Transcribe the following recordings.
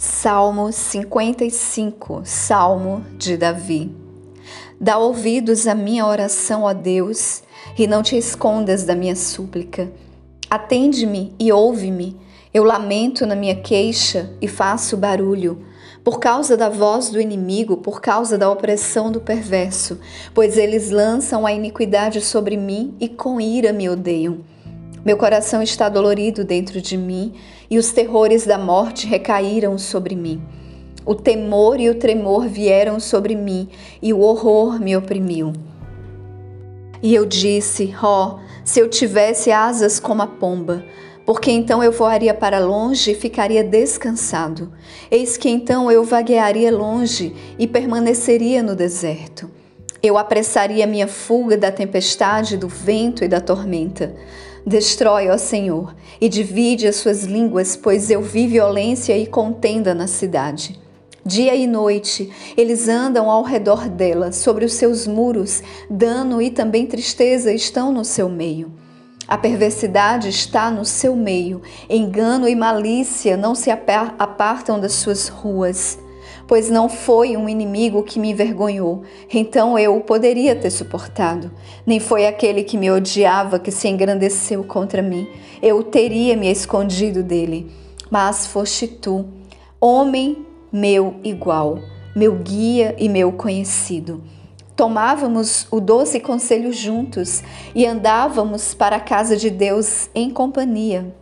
Salmo 55, Salmo de Davi. Dá ouvidos à minha oração, ó Deus, e não te escondas da minha súplica. Atende-me e ouve-me. Eu lamento na minha queixa e faço barulho, por causa da voz do inimigo, por causa da opressão do perverso, pois eles lançam a iniquidade sobre mim e com ira me odeiam. Meu coração está dolorido dentro de mim e os terrores da morte recaíram sobre mim. O temor e o tremor vieram sobre mim e o horror me oprimiu. E eu disse: Ó, oh, se eu tivesse asas como a pomba, porque então eu voaria para longe e ficaria descansado. Eis que então eu vaguearia longe e permaneceria no deserto. Eu apressaria minha fuga da tempestade, do vento e da tormenta. Destrói, ó Senhor, e divide as suas línguas, pois eu vi violência e contenda na cidade. Dia e noite eles andam ao redor dela, sobre os seus muros, dano e também tristeza estão no seu meio. A perversidade está no seu meio, engano e malícia não se apartam das suas ruas pois não foi um inimigo que me envergonhou, então eu o poderia ter suportado. Nem foi aquele que me odiava que se engrandeceu contra mim, eu teria me escondido dele. Mas foste tu, homem meu igual, meu guia e meu conhecido. Tomávamos o doce conselho juntos e andávamos para a casa de Deus em companhia.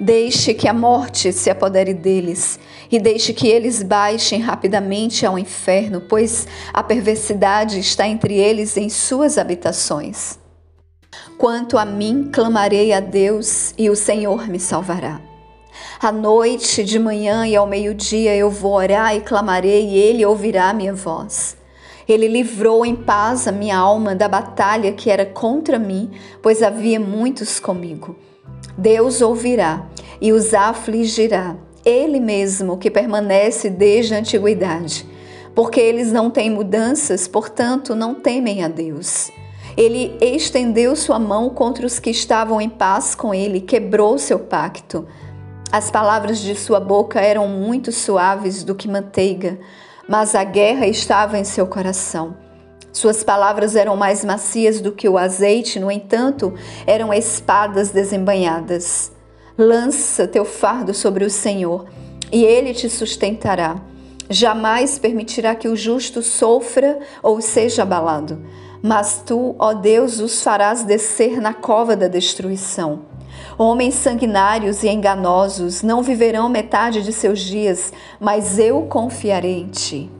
Deixe que a morte se apodere deles e deixe que eles baixem rapidamente ao inferno, pois a perversidade está entre eles em suas habitações. Quanto a mim, clamarei a Deus e o Senhor me salvará. À noite, de manhã e ao meio-dia eu vou orar e clamarei, e ele ouvirá minha voz. Ele livrou em paz a minha alma da batalha que era contra mim, pois havia muitos comigo. Deus ouvirá e os afligirá, Ele mesmo que permanece desde a antiguidade. Porque eles não têm mudanças, portanto não temem a Deus. Ele estendeu sua mão contra os que estavam em paz com ele, quebrou seu pacto. As palavras de sua boca eram muito suaves do que manteiga, mas a guerra estava em seu coração. Suas palavras eram mais macias do que o azeite, no entanto, eram espadas desembanhadas. Lança teu fardo sobre o Senhor, e ele te sustentará. Jamais permitirá que o justo sofra ou seja abalado. Mas tu, ó Deus, os farás descer na cova da destruição. Homens sanguinários e enganosos não viverão metade de seus dias, mas eu confiarei em ti.